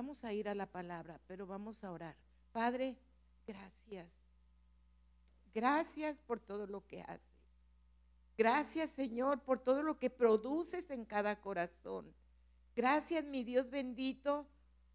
vamos a ir a la palabra, pero vamos a orar. Padre, gracias. Gracias por todo lo que haces. Gracias, Señor, por todo lo que produces en cada corazón. Gracias, mi Dios bendito,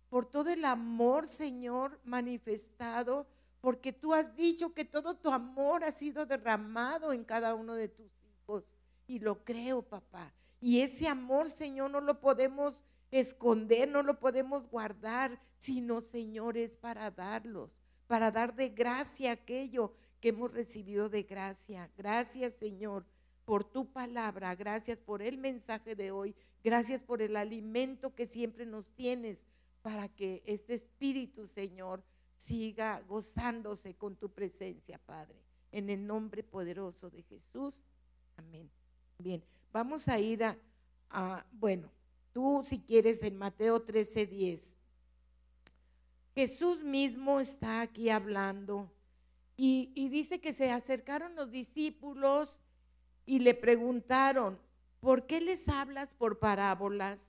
por todo el amor, Señor, manifestado, porque tú has dicho que todo tu amor ha sido derramado en cada uno de tus hijos. Y lo creo, papá. Y ese amor, Señor, no lo podemos esconder, no lo podemos guardar, sino, Señor, es para darlos, para dar de gracia aquello que hemos recibido de gracia. Gracias, Señor, por tu palabra, gracias por el mensaje de hoy, gracias por el alimento que siempre nos tienes para que este espíritu, Señor, siga gozándose con tu presencia, Padre. En el nombre poderoso de Jesús. Amén. Bien, vamos a ir a, bueno, tú si quieres en Mateo 13, 10. Jesús mismo está aquí hablando y, dice que se acercaron los discípulos y le preguntaron, ¿por qué les hablas por parábolas?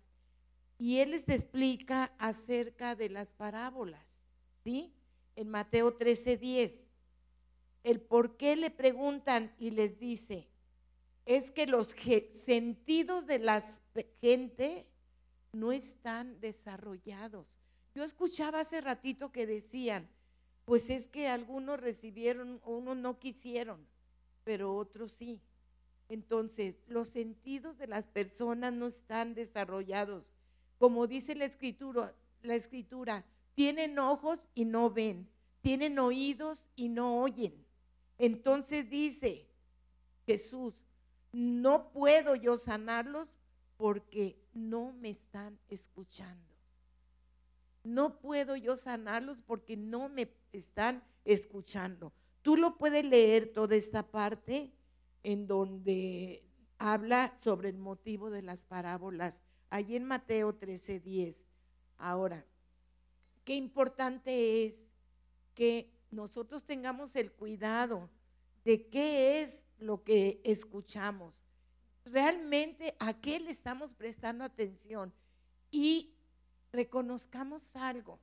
Y él les explica acerca de las parábolas, ¿sí? En Mateo 13, 10. El por qué le preguntan y les dice, es que los sentidos de la gente no están desarrollados. Yo escuchaba hace ratito que decían, pues es que algunos recibieron, unos no quisieron, pero otros sí. Entonces, los sentidos de las personas no están desarrollados. Como dice la escritura, la escritura, tienen ojos y no ven, tienen oídos y no oyen. Entonces dice Jesús, no puedo yo sanarlos porque no me están escuchando. No puedo yo sanarlos porque no me están escuchando. Tú lo puedes leer toda esta parte en donde habla sobre el motivo de las parábolas, allí en Mateo 13:10. Ahora, qué importante es que nosotros tengamos el cuidado de qué es lo que escuchamos. Realmente a qué le estamos prestando atención y reconozcamos algo.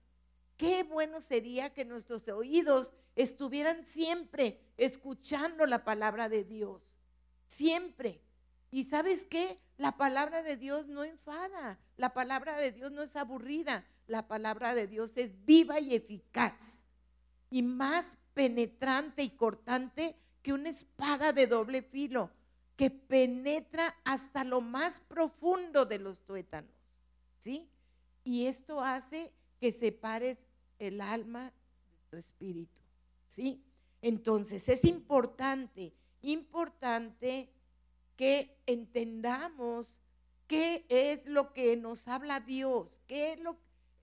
Qué bueno sería que nuestros oídos estuvieran siempre escuchando la palabra de Dios siempre. ¿Y sabes qué? La palabra de Dios no enfada, la palabra de Dios no es aburrida, la palabra de Dios es viva y eficaz y más penetrante y cortante que una espada de doble filo que penetra hasta lo más profundo de los tuétanos. ¿Sí? Y esto hace que separes el alma de tu espíritu. ¿Sí? Entonces es importante importante que entendamos qué es lo que nos habla Dios, qué es lo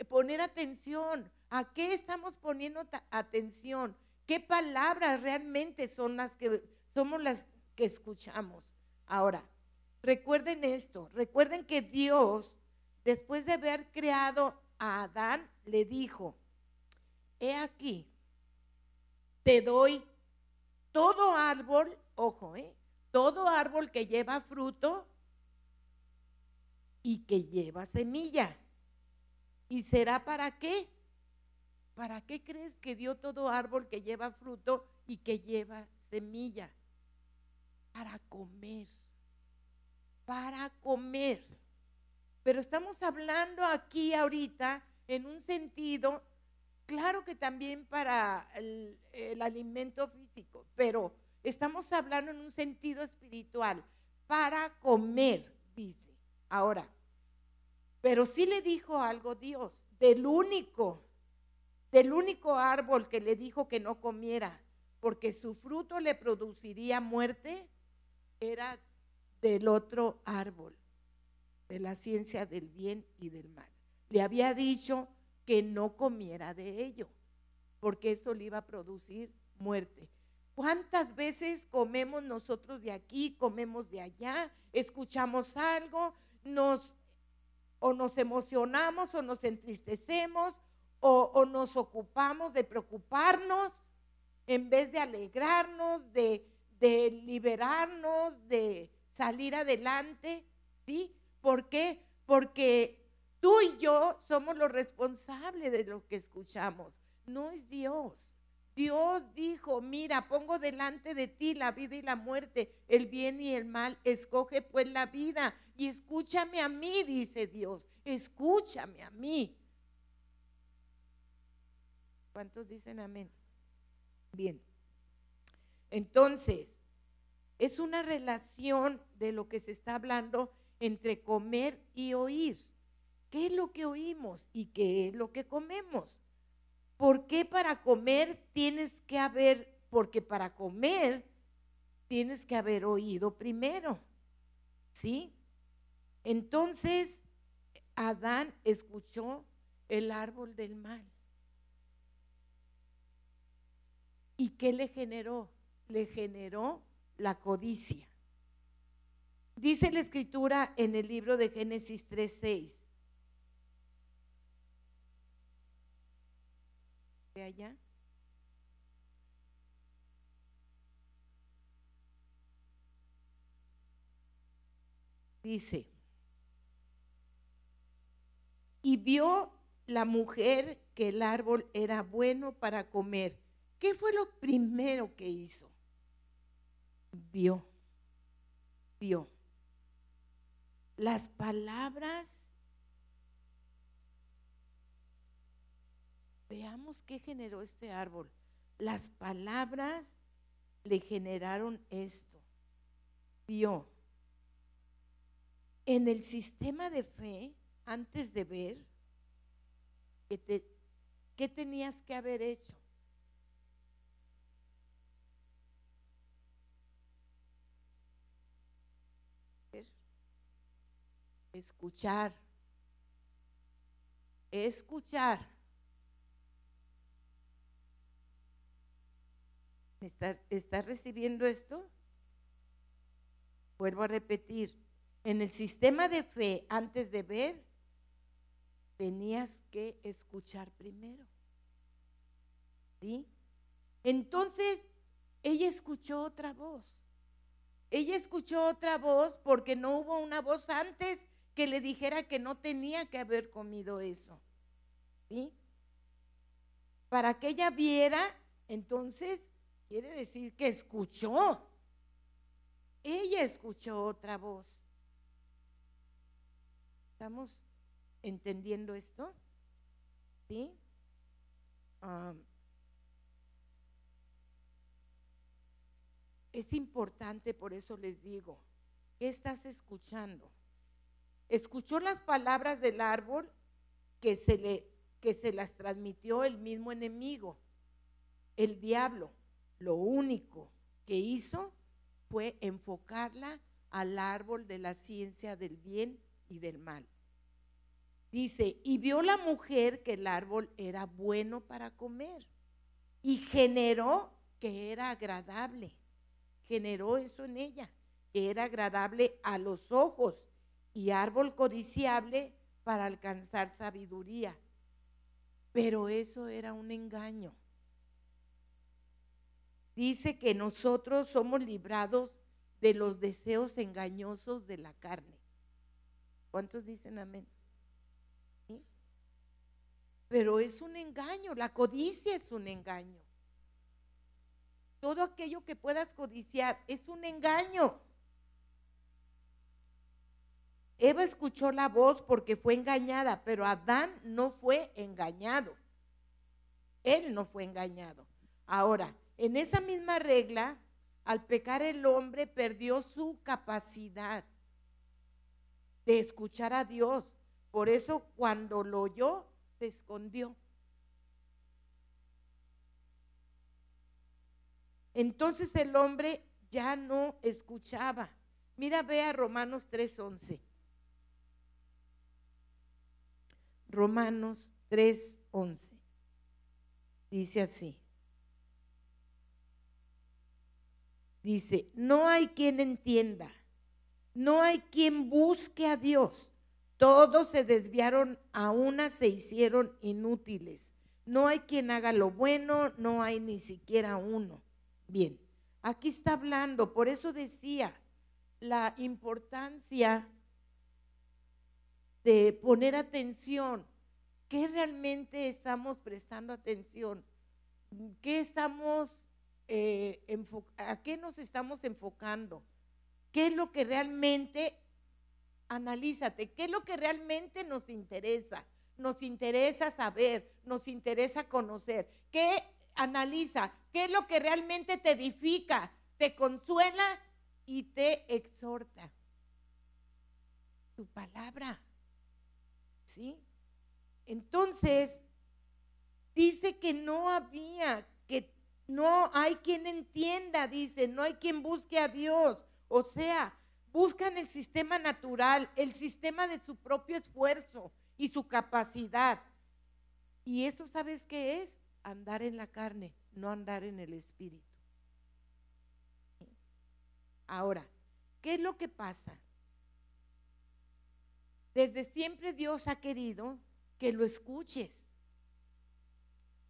poner atención, a qué estamos poniendo atención, qué palabras realmente son las que somos las escuchamos. Ahora, recuerden esto, recuerden que Dios, después de haber creado a Adán, le dijo, he aquí, te doy todo árbol ojo, ¿eh? todo árbol que lleva fruto y que lleva semilla. ¿Y será para qué? ¿Para qué crees que dio todo árbol que lleva fruto y que lleva semilla? Para comer. Para comer. Pero estamos hablando aquí ahorita en un sentido, claro que también para el, alimento físico, pero Estamos hablando en un sentido espiritual, para comer, dice. Ahora, pero sí le dijo algo Dios, del único, del único árbol que le dijo que no comiera, porque su fruto le produciría muerte, era del otro árbol, de la ciencia del bien y del mal. Le había dicho que no comiera de ello, porque eso le iba a producir muerte. ¿Cuántas veces comemos nosotros de aquí, comemos de allá, escuchamos algo, nos o nos emocionamos o nos entristecemos o, o, nos ocupamos de preocuparnos en vez de alegrarnos, de, de liberarnos, de salir adelante? ¿Sí? ¿Por qué? Porque Tú y yo somos los responsables de lo que escuchamos, no es Dios. Dios dijo, mira, pongo delante de ti la vida y la muerte, el bien y el mal, escoge pues la vida y escúchame a mí, dice Dios, escúchame a mí. ¿Cuántos dicen amén? Bien. Entonces, es una relación de lo que se está hablando entre comer y oír. ¿Qué es lo que oímos y qué es lo que comemos? ¿Por qué para comer tienes que haber, porque para comer tienes que haber oído primero? ¿Sí? Entonces, Adán escuchó el árbol del mal. ¿Y qué le generó? Le generó la codicia. Dice la escritura en el libro de Génesis 3:6. De allá. Dice, y vio la mujer que el árbol era bueno para comer ¿Qué fue lo primero que hizo? Vio, vio. Las palabras, veamos qué generó este árbol. Las palabras le generaron esto. Vio. En el sistema de fe, antes de ver, ¿qué, tenías que haber hecho? Escuchar. Escuchar. ¿Estás recibiendo esto? Vuelvo a repetir. En el sistema de fe, antes de ver, tenías que escuchar primero. ¿Sí? Entonces, ella escuchó otra voz. Ella escuchó otra voz porque no hubo una voz antes que le dijera que no tenía que haber comido eso. ¿Sí? Para que ella viera, entonces quiere decir que escuchó. Ella escuchó otra voz. ¿Estamos entendiendo esto? ¿Sí? es importante, por eso les digo, ¿qué estás escuchando? Escuchó las palabras del árbol que se, le, que se las transmitió el mismo enemigo, el diablo. Lo único que hizo fue enfocarla al árbol de la ciencia del bien y del mal. Dice, y vio la mujer que el árbol era bueno para comer y generó que era agradable. Generó eso en ella, que era agradable a los ojos y árbol codiciable para alcanzar sabiduría. Pero eso era un engaño. Dice que nosotros somos librados de los deseos engañosos de la carne. ¿Cuántos dicen amén? Pero es un engaño, la codicia es un engaño. Todo aquello que puedas codiciar es un engaño. Eva escuchó la voz porque fue engañada, pero Adán no fue engañado. Él no fue engañado. Ahora, en esa misma regla, al pecar el hombre perdió su capacidad de escuchar a Dios. Por eso cuando lo oyó, se escondió. Entonces el hombre ya no escuchaba. Mira, ve a Romanos 3:11. Romanos 3:11. Dice así. Dice, no hay quien entienda, no hay quien busque a Dios. Todos se desviaron, a una se hicieron inútiles. No hay quien haga lo bueno, no hay ni siquiera uno. Bien, aquí está hablando, por eso decía la importancia de poner atención. ¿Qué realmente estamos prestando atención? ¿Qué estamos, eh, ¿A qué nos estamos enfocando? ¿Qué es lo que realmente, analízate, qué es lo que realmente nos interesa? Nos interesa saber, nos interesa conocer. ¿Qué analiza? ¿Qué es lo que realmente te edifica, te consuela y te exhorta? Tu palabra. ¿Sí? Entonces, dice que no había, que no hay quien entienda, dice, no hay quien busque a Dios. O sea, buscan el sistema natural, el sistema de su propio esfuerzo y su capacidad. Y eso, ¿sabes qué es? Andar en la carne, no andar en el espíritu. Ahora, ¿qué es lo que pasa? Desde siempre Dios ha querido que lo escuches.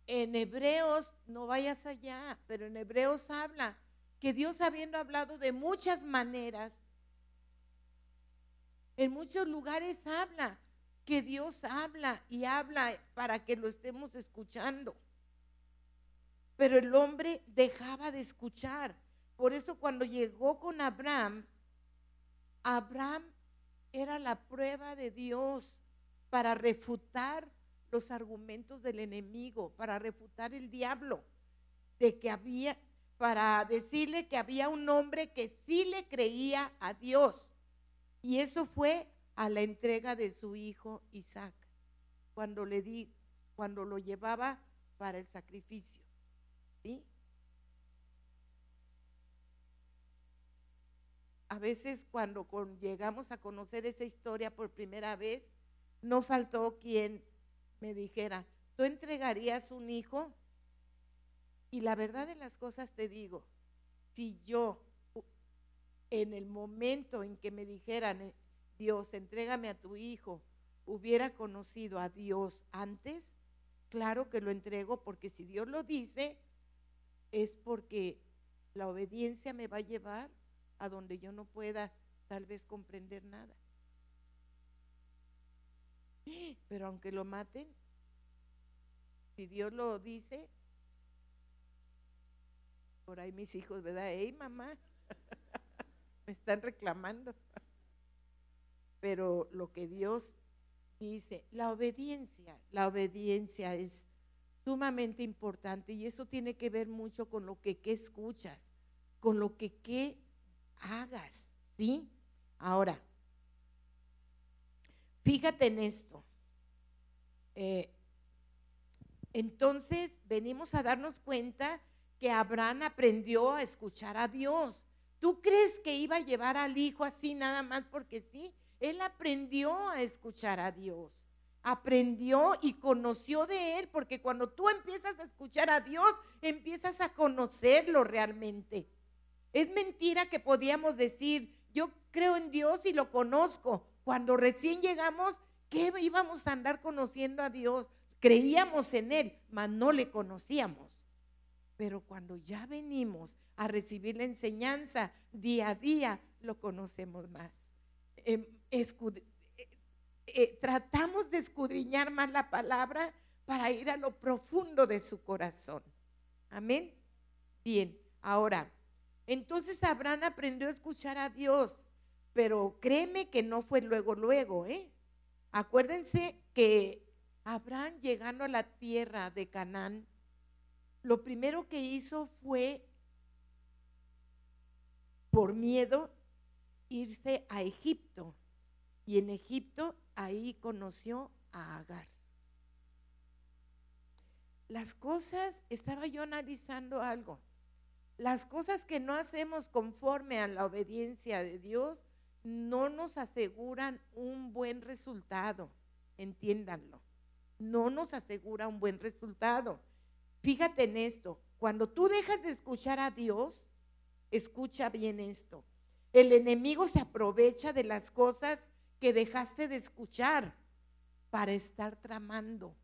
En Hebreos, no vayas allá, pero en Hebreos habla que Dios habiendo hablado de muchas maneras, en muchos lugares habla que Dios habla y habla para que lo estemos escuchando. Pero el hombre dejaba de escuchar. Por eso cuando llegó con Abraham, Abraham era la prueba de Dios para refutar los argumentos del enemigo, para refutar el diablo, de que había, para decirle que había un hombre que sí le creía a Dios. Y eso fue a la entrega de su hijo Isaac, cuando le di, cuando lo llevaba para el sacrificio. ¿Sí? A veces cuando llegamos a conocer esa historia por primera vez, no faltó quien me dijera, ¿tú entregarías un hijo? Y la verdad de las cosas te digo, si yo en el momento en que me dijeran, eh, Dios, entrégame a tu hijo, hubiera conocido a Dios antes, claro que lo entrego porque si Dios lo dice, es porque la obediencia me va a llevar a donde yo no pueda tal vez comprender nada. Pero aunque lo maten, si Dios lo dice, por ahí mis hijos, ¿verdad? ¡Ey, mamá! Me están reclamando. Pero lo que Dios dice, la obediencia, la obediencia es sumamente importante y eso tiene que ver mucho con lo que, que escuchas, con lo que, que hagas, ¿sí? Ahora, fíjate en esto. Eh, entonces venimos a darnos cuenta que Abraham aprendió a escuchar a Dios. ¿Tú crees que iba a llevar al hijo así nada más porque sí? Él aprendió a escuchar a Dios. Aprendió y conoció de Él, porque cuando tú empiezas a escuchar a Dios, empiezas a conocerlo realmente. Es mentira que podíamos decir, yo creo en Dios y lo conozco. Cuando recién llegamos, ¿qué íbamos a andar conociendo a Dios? Creíamos en Él, mas no le conocíamos. Pero cuando ya venimos a recibir la enseñanza día a día, lo conocemos más. Em, eh, eh, tratamos de escudriñar más la palabra para ir a lo profundo de su corazón. Amén. Bien, ahora entonces Abraham aprendió a escuchar a Dios, pero créeme que no fue luego, luego, ¿eh? Acuérdense que Abraham llegando a la tierra de Canaán, lo primero que hizo fue, por miedo, irse a Egipto. Y en Egipto ahí conoció a Agar. Las cosas, estaba yo analizando algo las cosas que no hacemos conforme a la obediencia de Dios no nos aseguran un buen resultado, entiéndanlo. No nos asegura un buen resultado. Fíjate en esto, cuando tú dejas de escuchar a Dios, escucha bien esto. El enemigo se aprovecha de las cosas que dejaste de escuchar para estar tramando.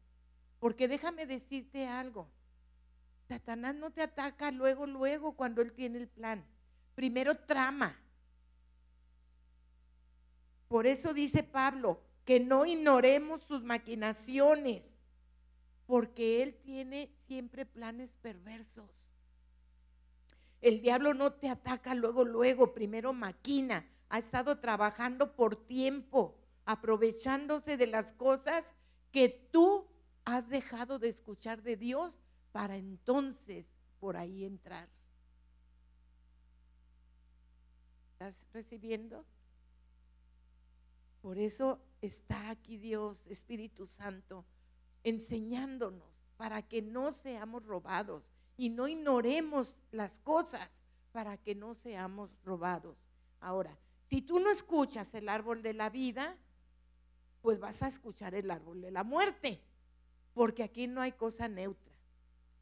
Porque déjame decirte algo, Satanás no te ataca luego, luego cuando él tiene el plan. Primero trama. Por eso dice Pablo, que no ignoremos sus maquinaciones, porque Él tiene siempre planes perversos. El diablo no te ataca luego, luego, primero maquina. Ha estado trabajando por tiempo, aprovechándose de las cosas que tú has dejado de escuchar de Dios para entonces por ahí entrar. ¿Estás recibiendo? Por eso está aquí Dios, Espíritu Santo, enseñándonos para que no seamos robados y no ignoremos las cosas para que no seamos robados. Ahora, si tú no escuchas el árbol de la vida, pues vas a escuchar el árbol de la muerte, porque aquí no hay cosa neutra.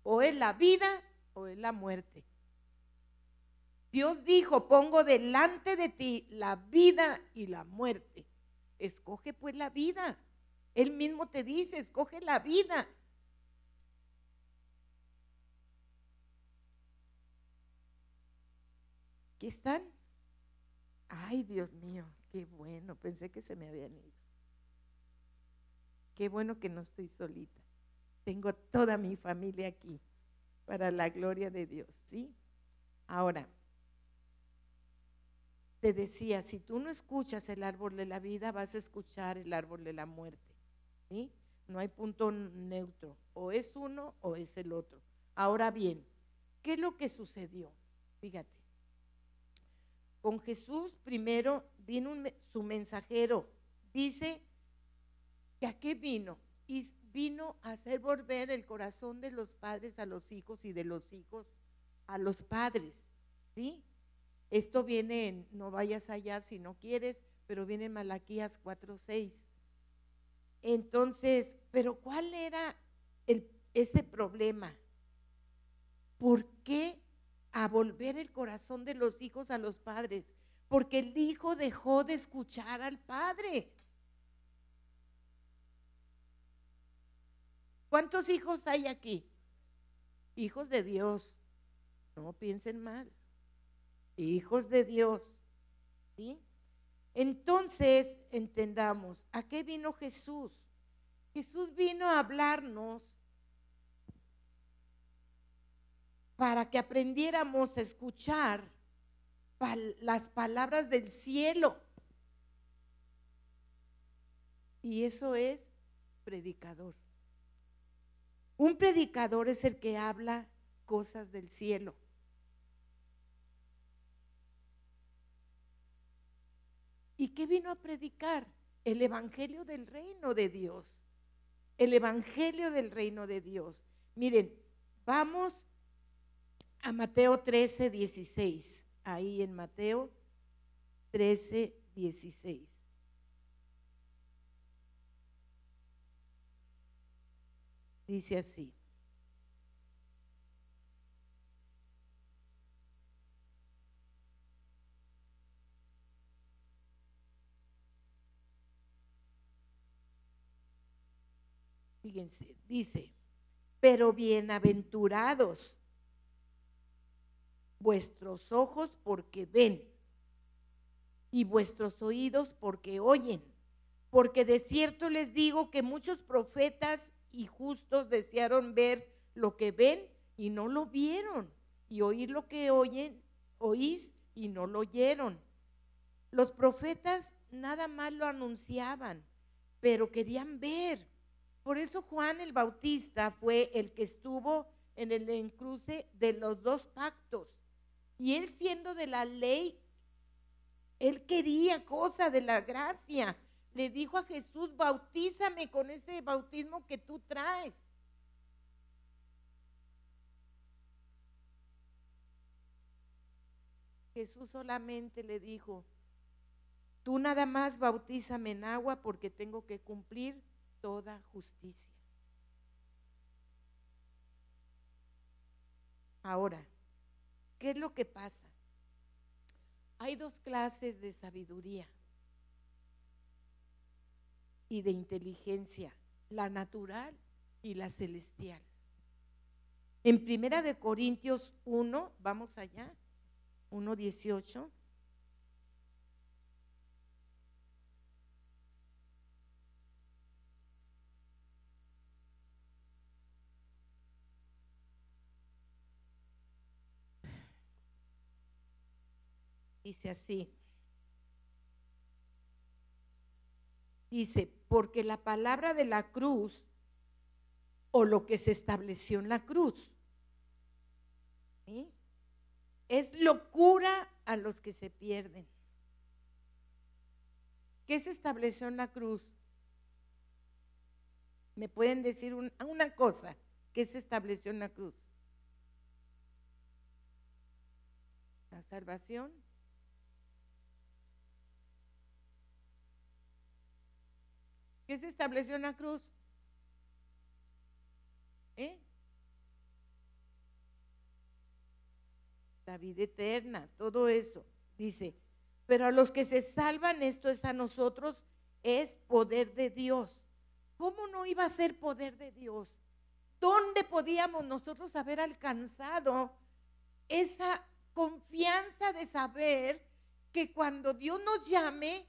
O es la vida o es la muerte. Dios dijo, pongo delante de ti la vida y la muerte. Escoge pues la vida. Él mismo te dice, escoge la vida. ¿Aquí están? Ay, Dios mío, qué bueno. Pensé que se me habían ido. Qué bueno que no estoy solita. Tengo toda mi familia aquí para la gloria de Dios, ¿sí? Ahora, te decía, si tú no escuchas el árbol de la vida, vas a escuchar el árbol de la muerte, ¿sí? No hay punto neutro, o es uno o es el otro. Ahora bien, ¿qué es lo que sucedió? Fíjate, con Jesús primero vino su mensajero, dice que a qué vino, y vino a hacer volver el corazón de los padres a los hijos y de los hijos a los padres, ¿sí? Esto viene en, no vayas allá si no quieres, pero viene en Malaquías 4:6. Entonces, pero ¿cuál era el, ese problema? ¿Por qué a volver el corazón de los hijos a los padres? Porque el hijo dejó de escuchar al padre. ¿Cuántos hijos hay aquí? Hijos de Dios. No piensen mal hijos de Dios. ¿sí? Entonces, entendamos, ¿a qué vino Jesús? Jesús vino a hablarnos para que aprendiéramos a escuchar las palabras del cielo. Y eso es predicador. Un predicador es el que habla cosas del cielo. ¿Y qué vino a predicar? El Evangelio del reino de Dios. El Evangelio del reino de Dios. Miren, vamos a Mateo 13, 16. Ahí en Mateo 13, 16. Dice así. Fíjense, dice, pero bienaventurados vuestros ojos porque ven y vuestros oídos porque oyen. Porque de cierto les digo que muchos profetas y justos desearon ver lo que ven y no lo vieron, y oír lo que oyen, oís y no lo oyeron. Los profetas nada más lo anunciaban, pero querían ver por eso Juan el Bautista fue el que estuvo en el encruce de los dos pactos. Y él siendo de la ley, él quería cosa de la gracia. Le dijo a Jesús, bautízame con ese bautismo que tú traes. Jesús solamente le dijo, tú nada más bautízame en agua porque tengo que cumplir toda justicia. Ahora, ¿qué es lo que pasa? Hay dos clases de sabiduría y de inteligencia, la natural y la celestial. En Primera de Corintios 1, vamos allá, 1.18. Dice así. Dice, porque la palabra de la cruz o lo que se estableció en la cruz es locura a los que se pierden. ¿Qué se estableció en la cruz? ¿Me pueden decir una cosa? ¿Qué se estableció en la cruz? La salvación. ¿Qué se estableció en la cruz? ¿Eh? La vida eterna, todo eso. Dice, pero a los que se salvan, esto es a nosotros, es poder de Dios. ¿Cómo no iba a ser poder de Dios? ¿Dónde podíamos nosotros haber alcanzado esa confianza de saber que cuando Dios nos llame,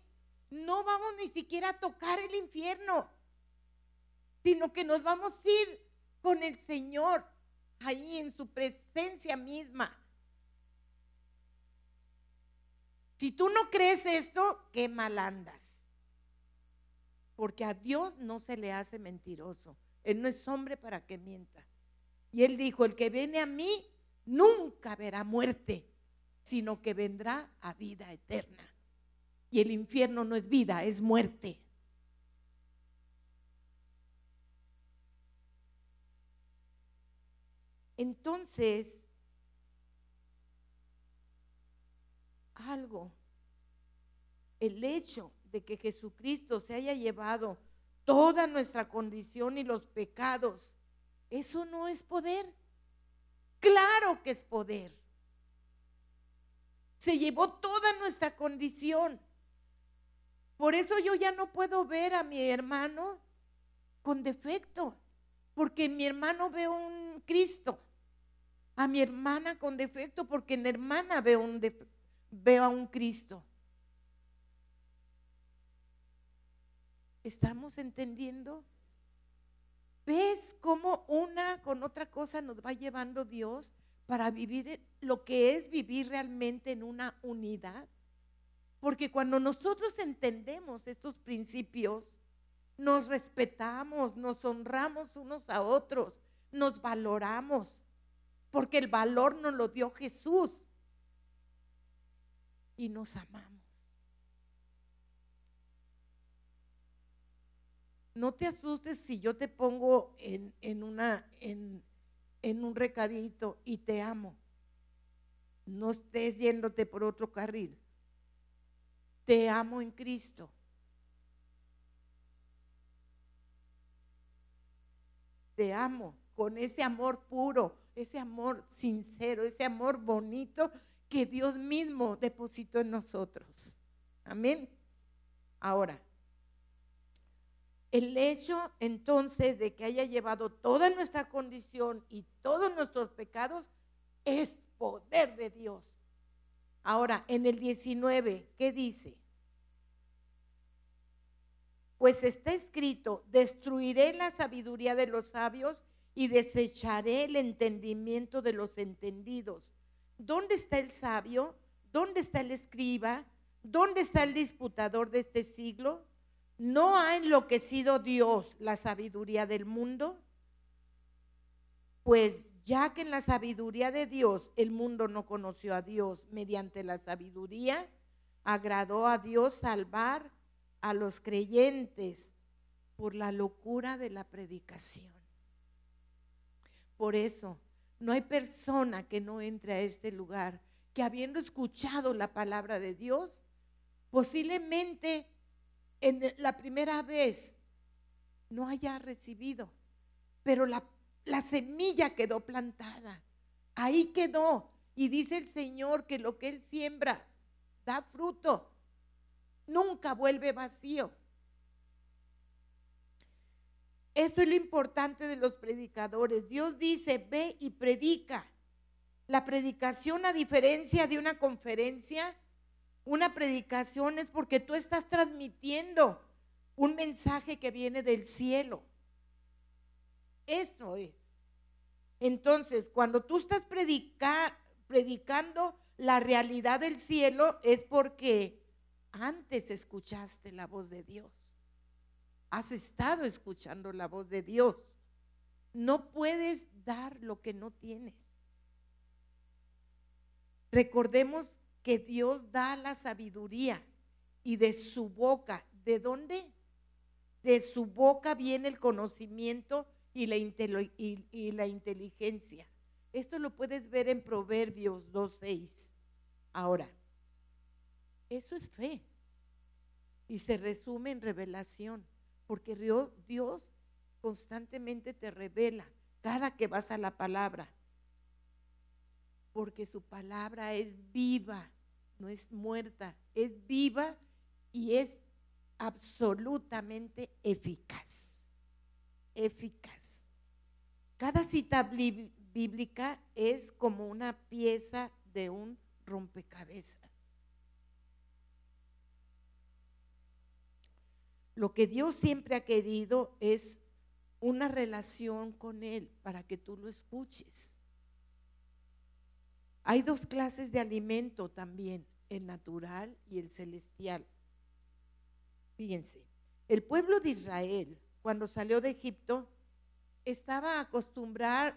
no vamos ni siquiera a tocar el infierno, sino que nos vamos a ir con el Señor ahí en su presencia misma. Si tú no crees esto, qué mal andas. Porque a Dios no se le hace mentiroso. Él no es hombre para que mienta. Y él dijo, el que viene a mí nunca verá muerte, sino que vendrá a vida eterna. Y el infierno no es vida, es muerte. Entonces, algo, el hecho de que Jesucristo se haya llevado toda nuestra condición y los pecados, eso no es poder. Claro que es poder. Se llevó toda nuestra condición. Por eso yo ya no puedo ver a mi hermano con defecto, porque en mi hermano veo un Cristo a mi hermana con defecto porque en la hermana veo a un Cristo. ¿Estamos entendiendo? ¿Ves cómo una con otra cosa nos va llevando Dios para vivir lo que es vivir realmente en una unidad? Porque cuando nosotros entendemos estos principios, nos respetamos, nos honramos unos a otros, nos valoramos porque el valor nos lo dio Jesús y nos amamos. No te asustes si yo te pongo en, un recadito y te amo. No estés yéndote por otro carril. Te amo en Cristo. Te amo con ese amor puro, ese amor sincero, ese amor bonito que Dios mismo depositó en nosotros. Amén. Ahora, el hecho entonces de que haya llevado toda nuestra condición y todos nuestros pecados es poder de Dios. Ahora, en el 19, ¿qué dice? Pues está escrito, destruiré la sabiduría de los sabios y desecharé el entendimiento de los entendidos. ¿Dónde está el sabio? ¿Dónde está el escriba? ¿Dónde está el disputador de este siglo? ¿No ha enloquecido Dios la sabiduría del mundo? Pues ya que en la sabiduría de Dios el mundo no conoció a Dios mediante la sabiduría, agradó a Dios salvar a los creyentes por la locura de la predicación. Por eso, no hay persona que no entre a este lugar que habiendo escuchado la palabra de Dios, posiblemente en la primera vez no haya recibido, pero la, la semilla quedó plantada, ahí quedó. Y dice el Señor que lo que Él siembra da fruto, nunca vuelve vacío. Esto es lo importante de los predicadores. Dios dice, ve y predica. La predicación, a diferencia de una conferencia, una predicación es porque tú estás transmitiendo un mensaje que viene del cielo. Eso es. Entonces, cuando tú estás predicando, la realidad del cielo es porque antes escuchaste la voz de Dios. Has estado escuchando la voz de Dios. No puedes dar lo que no tienes. Recordemos que Dios da la sabiduría y de su boca, ¿de dónde? De su boca viene el conocimiento y la, inteligencia. Esto lo puedes ver en Proverbios 2.6. Ahora, eso es fe. Y se resume en revelación, porque Dios constantemente te revela cada que vas a la palabra. Porque su palabra es viva, no es muerta, es viva y es absolutamente eficaz. Eficaz. Cada cita bíblica es como una pieza de un rompecabezas. Lo que Dios siempre ha querido es una relación con Él para que tú lo escuches. Hay dos clases de alimento también, el natural y el celestial. Fíjense, el pueblo de Israel, cuando salió de Egipto, estaba acostumbrado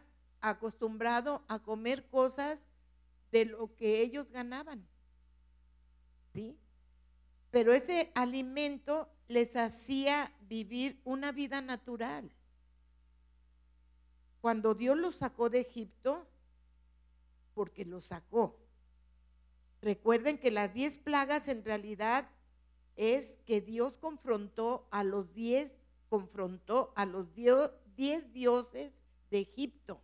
a comer cosas de lo que ellos ganaban. ¿Sí? Pero ese alimento les hacía vivir una vida natural. Cuando Dios los sacó de Egipto, porque los sacó. Recuerden que las diez plagas en realidad es que Dios confrontó a los diez, confrontó a los diez dioses de Egipto.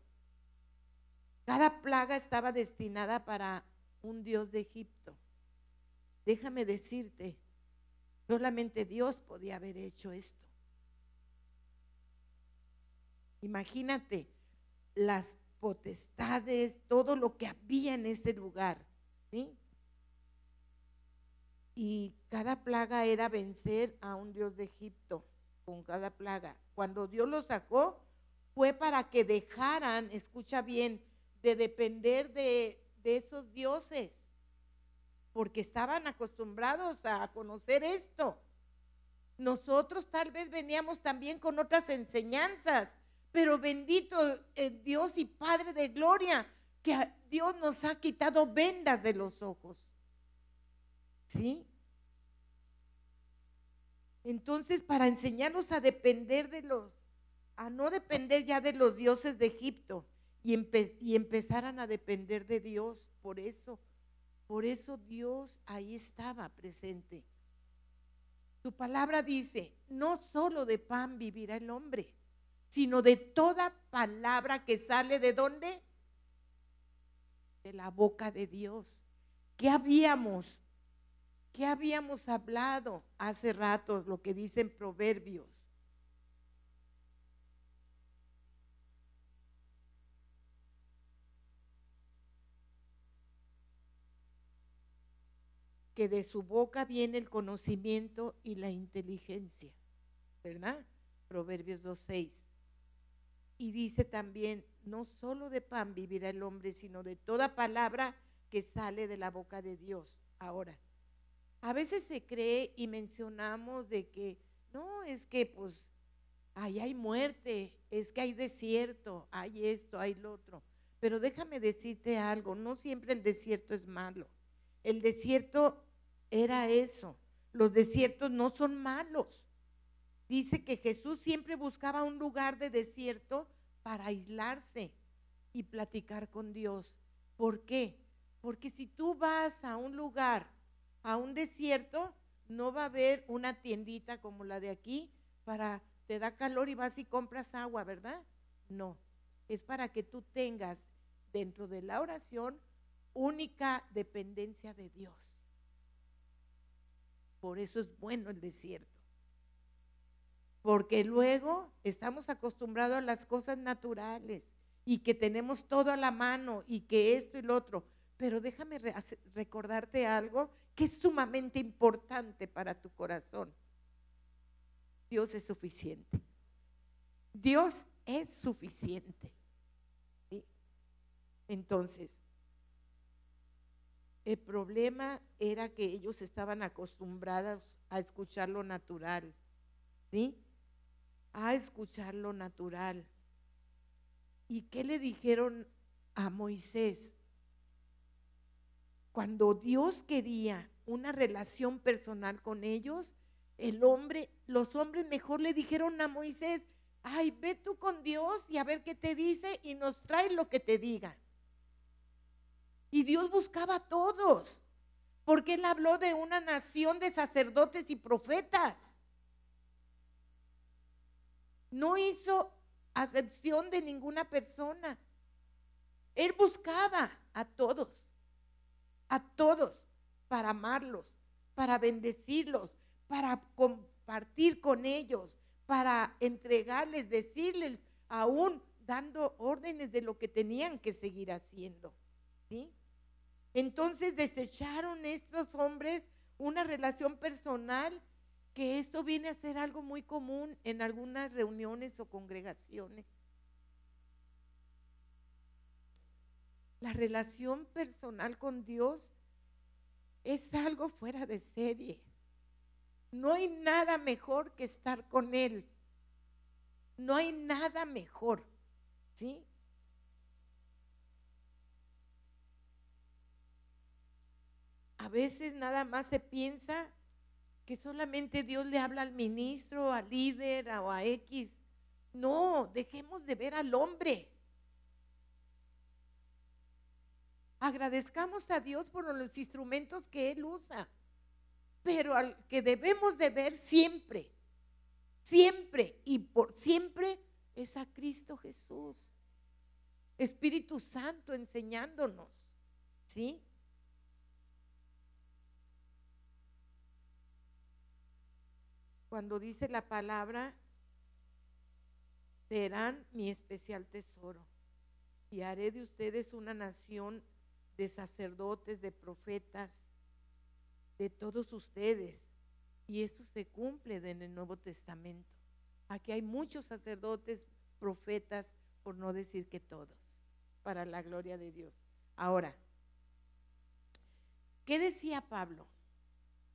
Cada plaga estaba destinada para un dios de Egipto. Déjame decirte, solamente Dios podía haber hecho esto. Imagínate las potestades, todo lo que había en ese lugar, ¿sí? Y cada plaga era vencer a un dios de Egipto con cada plaga. Cuando Dios los sacó, fue para que dejaran, escucha bien, de depender de, esos dioses, porque estaban acostumbrados a conocer esto. Nosotros tal vez veníamos también con otras enseñanzas, pero bendito Dios y Padre de gloria, que Dios nos ha quitado vendas de los ojos. ¿Sí? Entonces, para enseñarnos a depender de los, a no depender ya de los dioses de Egipto, y, empezaran a depender de Dios. Por eso, por eso Dios ahí estaba presente. Su palabra dice, no solo de pan vivirá el hombre, sino de toda palabra que sale de dónde? De la boca de Dios. ¿Qué habíamos? ¿Qué habíamos hablado hace rato? Lo que dicen proverbios. que de su boca viene el conocimiento y la inteligencia, ¿verdad? Proverbios 2.6. Y dice también, no solo de pan vivirá el hombre, sino de toda palabra que sale de la boca de Dios. Ahora, a veces se cree y mencionamos de que, no, es que pues ahí hay muerte, es que hay desierto, hay esto, hay lo otro. Pero déjame decirte algo, no siempre el desierto es malo. El desierto era eso. Los desiertos no son malos. Dice que Jesús siempre buscaba un lugar de desierto para aislarse y platicar con Dios. ¿Por qué? Porque si tú vas a un lugar, a un desierto, no va a haber una tiendita como la de aquí para te da calor y vas y compras agua, ¿verdad? No, es para que tú tengas dentro de la oración única dependencia de Dios. Por eso es bueno el desierto. Porque luego estamos acostumbrados a las cosas naturales y que tenemos todo a la mano y que esto y lo otro. Pero déjame recordarte algo que es sumamente importante para tu corazón. Dios es suficiente. Dios es suficiente. Entonces, El problema era que ellos estaban acostumbrados a escuchar lo natural, ¿sí? A escuchar lo natural. ¿Y qué le dijeron a Moisés? Cuando Dios quería una relación personal con ellos, el hombre, los hombres mejor le dijeron a Moisés, ay, ve tú con Dios y a ver qué te dice y nos trae lo que te diga. Y Dios buscaba a todos, porque Él habló de una nación de sacerdotes y profetas. No hizo acepción de ninguna persona. Él buscaba a todos, a todos, para amarlos, para bendecirlos, para compartir con ellos, para entregarles, decirles, aún dando órdenes de lo que tenían que seguir haciendo. ¿Sí? Entonces desecharon estos hombres una relación personal que esto viene a ser algo muy común en algunas reuniones o congregaciones. La relación personal con Dios es algo fuera de serie. No hay nada mejor que estar con Él. No hay nada mejor. ¿Sí? A veces nada más se piensa que solamente Dios le habla al ministro, al líder o a X. No, dejemos de ver al hombre. Agradezcamos a Dios por los instrumentos que Él usa pero al que debemos de ver siempre, siempre y por siempre es a Cristo Jesús. Espíritu Santo enseñándonos, ¿sí? Cuando dice la palabra, serán mi especial tesoro y haré de ustedes una nación de sacerdotes, de profetas, de todos ustedes. Y esto se cumple en el Nuevo Testamento. Aquí hay muchos sacerdotes, profetas, por no decir que todos, para la gloria de Dios. Ahora, ¿qué decía Pablo?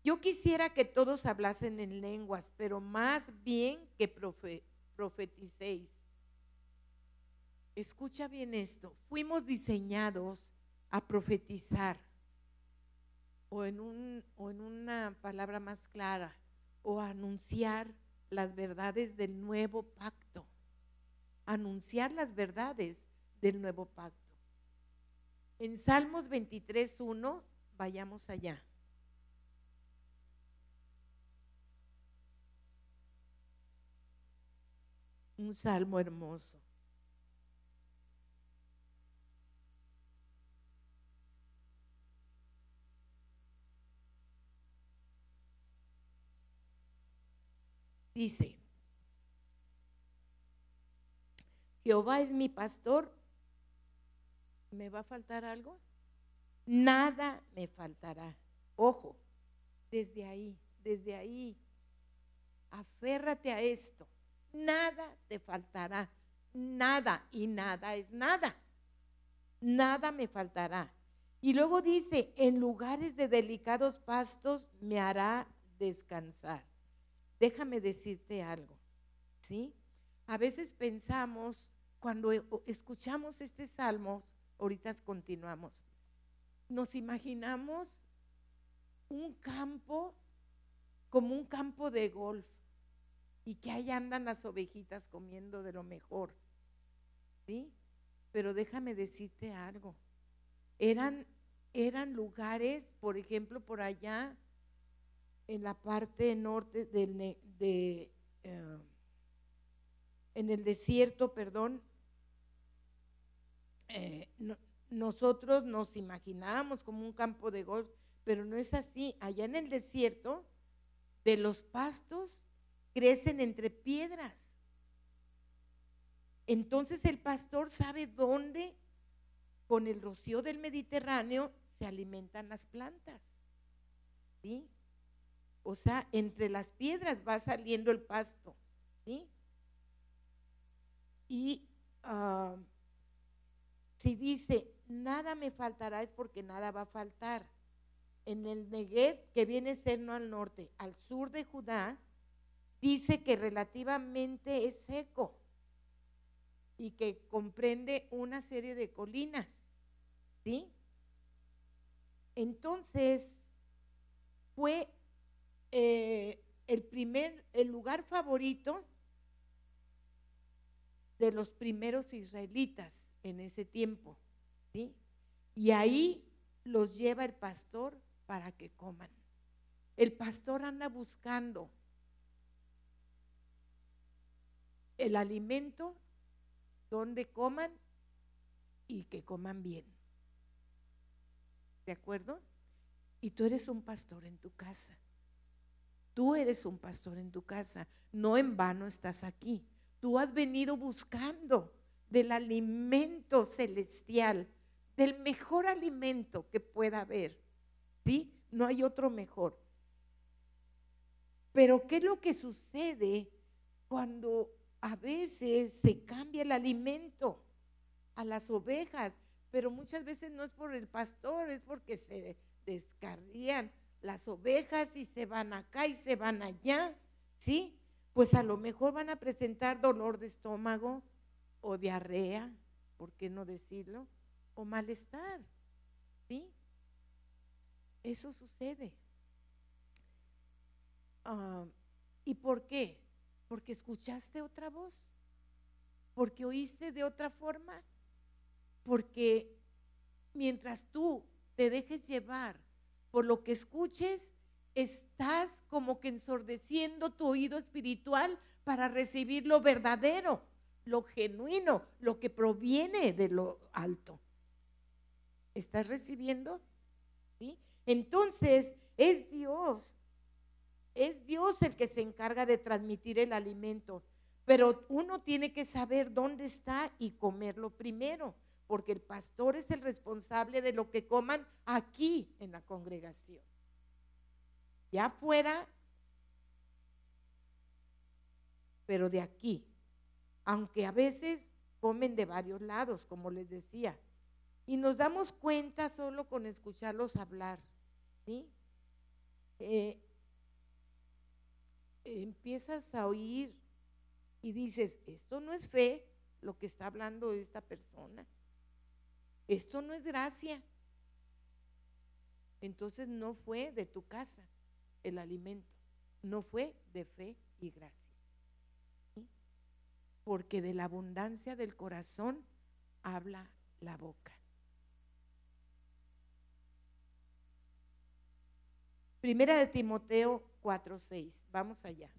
Yo quisiera que todos hablasen en lenguas, pero más bien que profeticéis. Escucha bien esto. Fuimos diseñados a profetizar o en, un, o en una palabra más clara, o anunciar las verdades del nuevo pacto. Anunciar las verdades del nuevo pacto. En Salmos 23.1, vayamos allá. Un salmo hermoso. Dice, Jehová es mi pastor, ¿me va a faltar algo? Nada me faltará. Ojo, desde ahí, desde ahí, aférrate a esto. Nada te faltará. Nada y nada es nada. Nada me faltará. Y luego dice, en lugares de delicados pastos me hará descansar. Déjame decirte algo, ¿sí? A veces pensamos, cuando e, escuchamos este salmo, ahorita continuamos, nos imaginamos un campo como un campo de golf y que ahí andan las ovejitas comiendo de lo mejor, ¿sí? Pero déjame decirte algo, eran, eran lugares, por ejemplo, por allá, en la parte norte del, de, eh, en el desierto, perdón, eh, nosotros nos imaginábamos como un campo de golf, pero no es así. Allá en el desierto, de los pastos crecen entre piedras. Entonces el pastor sabe dónde, con el rocío del Mediterráneo, se alimentan las plantas. ¿Sí? O sea, entre las piedras va saliendo el pasto. ¿sí? Y uh, si dice, nada me faltará, es porque nada va a faltar. en el Negev, que viene a ser no al norte, al sur de Judá, dice que relativamente es seco y que comprende una serie de colinas, ¿sí? Entonces, fue eh, el primer, el lugar favorito de los primeros israelitas en ese tiempo, ¿sí? Y ahí los lleva el pastor para que coman. El pastor anda buscando el alimento donde coman y que coman bien. ¿De acuerdo? Y tú eres un pastor en tu casa. Tú eres un pastor en tu casa. No en vano estás aquí. Tú has venido buscando del alimento celestial, del mejor alimento que pueda haber. ¿Sí? No hay otro mejor. Pero ¿qué es lo que sucede cuando a veces se cambia el alimento a las ovejas? Pero muchas veces no es por el pastor, es porque se descarrían las ovejas y se van acá y se van allá, ¿sí? Pues a lo mejor van a presentar dolor de estómago o diarrea, ¿por qué no decirlo? O malestar, ¿sí? Eso sucede. Ah, ¿Y por qué? Porque escuchaste otra voz, porque oíste de otra forma, porque mientras tú te dejes llevar por lo que escuches, estás como que ensordeciendo tu oído espiritual para recibir lo verdadero, lo genuino, lo que proviene de lo alto. ¿Estás recibiendo? ¿Sí? Entonces, es Dios. Es Dios el que se encarga de transmitir el alimento. Pero uno tiene que saber dónde está y comerlo primero porque el pastor es el responsable de lo que coman aquí en la congregación. Ya afuera, pero de aquí. Aunque a veces comen de varios lados, como les decía. Y nos damos cuenta solo con escucharlos hablar. ¿sí? Eh, empiezas a oír y dices, esto no es fe lo que está hablando esta persona. Esto no es gracia. Entonces no fue de tu casa el alimento, no fue de fe y gracia. Porque de la abundancia del corazón habla la boca. Primera de Timoteo 4:6. Vamos allá.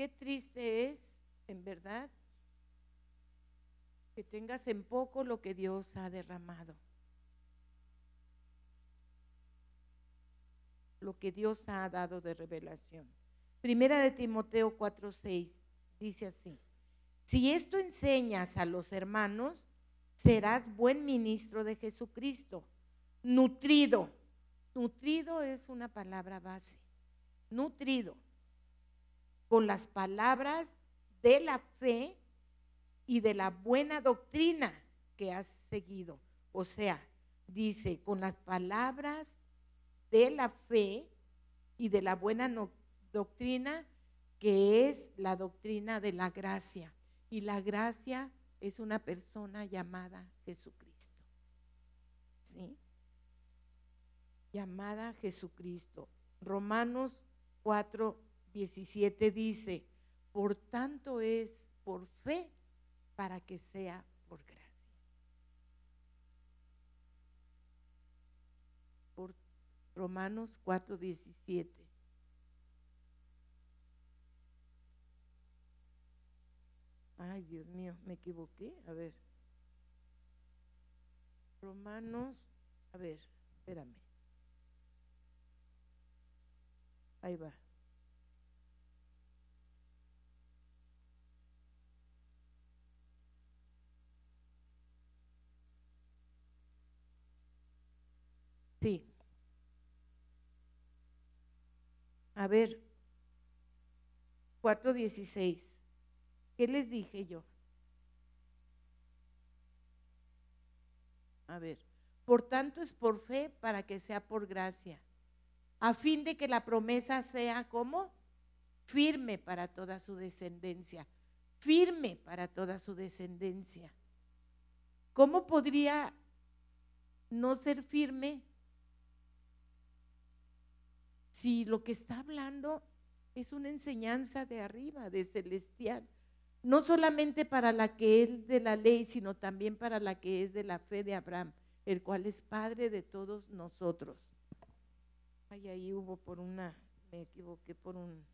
Qué triste es, en verdad, que tengas en poco lo que Dios ha derramado. Lo que Dios ha dado de revelación. Primera de Timoteo 4:6 dice así: Si esto enseñas a los hermanos, serás buen ministro de Jesucristo, nutrido. Nutrido es una palabra base. Nutrido con las palabras de la fe y de la buena doctrina que has seguido. O sea, dice, con las palabras de la fe y de la buena doctrina, que es la doctrina de la gracia. Y la gracia es una persona llamada Jesucristo. ¿Sí? Llamada Jesucristo. Romanos 4, 17 dice, por tanto es por fe para que sea por gracia. Por Romanos 4, 17. Ay, Dios mío, me equivoqué. A ver. Romanos, a ver, espérame. Ahí va. Sí. A ver, 4.16. ¿Qué les dije yo? A ver, por tanto es por fe para que sea por gracia, a fin de que la promesa sea como firme para toda su descendencia, firme para toda su descendencia. ¿Cómo podría no ser firme si lo que está hablando es una enseñanza de arriba, de celestial? no solamente para la que es de la ley, sino también para la que es de la fe de Abraham, el cual es Padre de todos nosotros. Ay, ahí hubo por una, me equivoqué por un,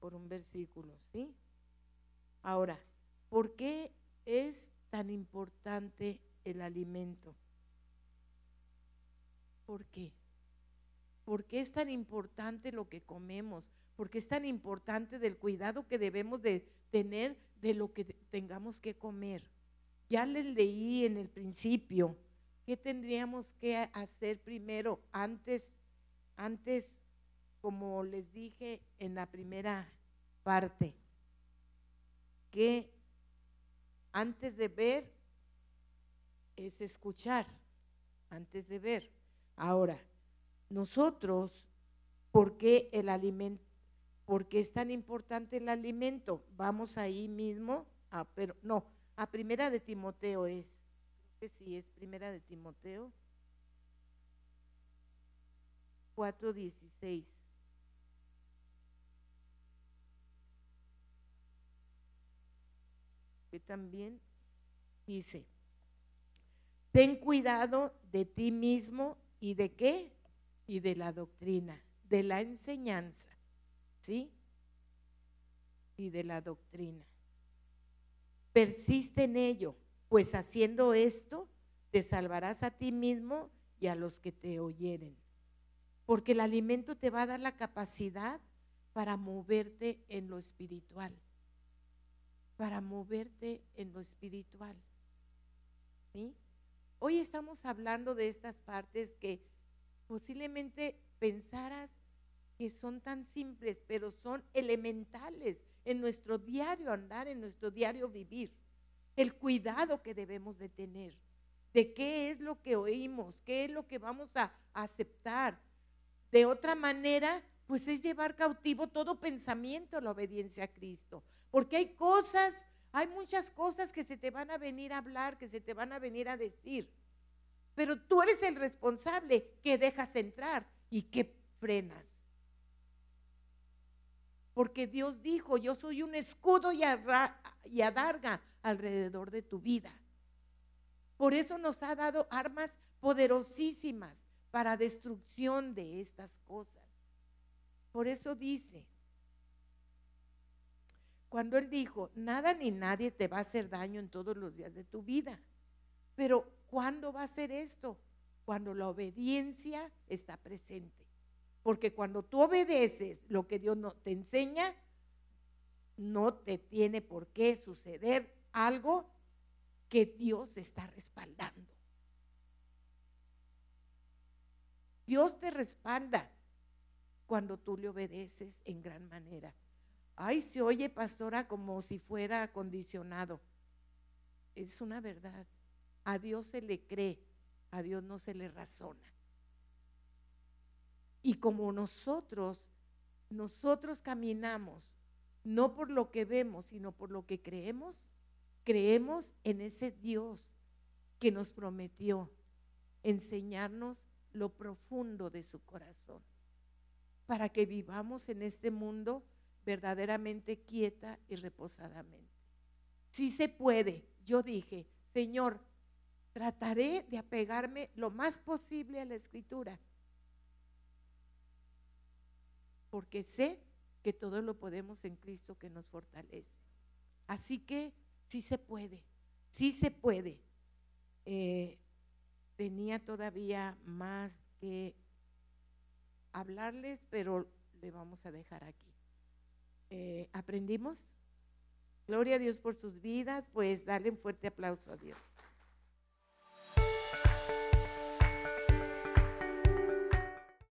por un versículo, ¿sí? Ahora, ¿por qué es tan importante el alimento? ¿Por qué? ¿Por qué es tan importante lo que comemos? porque es tan importante del cuidado que debemos de tener de lo que tengamos que comer. Ya les leí en el principio qué tendríamos que hacer primero antes, antes, como les dije en la primera parte, que antes de ver es escuchar, antes de ver. Ahora, nosotros, ¿por qué el alimento? ¿Por qué es tan importante el alimento? Vamos ahí mismo, a, pero no, a primera de Timoteo es, que sí, es primera de Timoteo 4.16. Que también dice, ten cuidado de ti mismo y de qué? Y de la doctrina, de la enseñanza. ¿sí? Y de la doctrina. Persiste en ello, pues haciendo esto te salvarás a ti mismo y a los que te oyeren. Porque el alimento te va a dar la capacidad para moverte en lo espiritual. Para moverte en lo espiritual. ¿Sí? Hoy estamos hablando de estas partes que posiblemente pensaras que son tan simples, pero son elementales en nuestro diario andar, en nuestro diario vivir. El cuidado que debemos de tener, de qué es lo que oímos, qué es lo que vamos a aceptar. De otra manera, pues es llevar cautivo todo pensamiento a la obediencia a Cristo. Porque hay cosas, hay muchas cosas que se te van a venir a hablar, que se te van a venir a decir. Pero tú eres el responsable que dejas entrar y que frenas porque Dios dijo, yo soy un escudo y, adarga alrededor de tu vida. Por eso nos ha dado armas poderosísimas para destrucción de estas cosas. Por eso dice, cuando Él dijo, nada ni nadie te va a hacer daño en todos los días de tu vida. Pero ¿cuándo va a ser esto? Cuando la obediencia está presente. Porque cuando tú obedeces lo que Dios no te enseña, no te tiene por qué suceder algo que Dios está respaldando. Dios te respalda cuando tú le obedeces en gran manera. Ay, se oye, pastora, como si fuera condicionado. Es una verdad. A Dios se le cree, a Dios no se le razona. Y como nosotros, nosotros caminamos no por lo que vemos, sino por lo que creemos, creemos en ese Dios que nos prometió enseñarnos lo profundo de su corazón, para que vivamos en este mundo verdaderamente quieta y reposadamente. Si se puede, yo dije, Señor, trataré de apegarme lo más posible a la escritura porque sé que todo lo podemos en Cristo que nos fortalece. Así que sí se puede, sí se puede. Eh, tenía todavía más que hablarles, pero le vamos a dejar aquí. Eh, ¿Aprendimos? Gloria a Dios por sus vidas, pues darle un fuerte aplauso a Dios.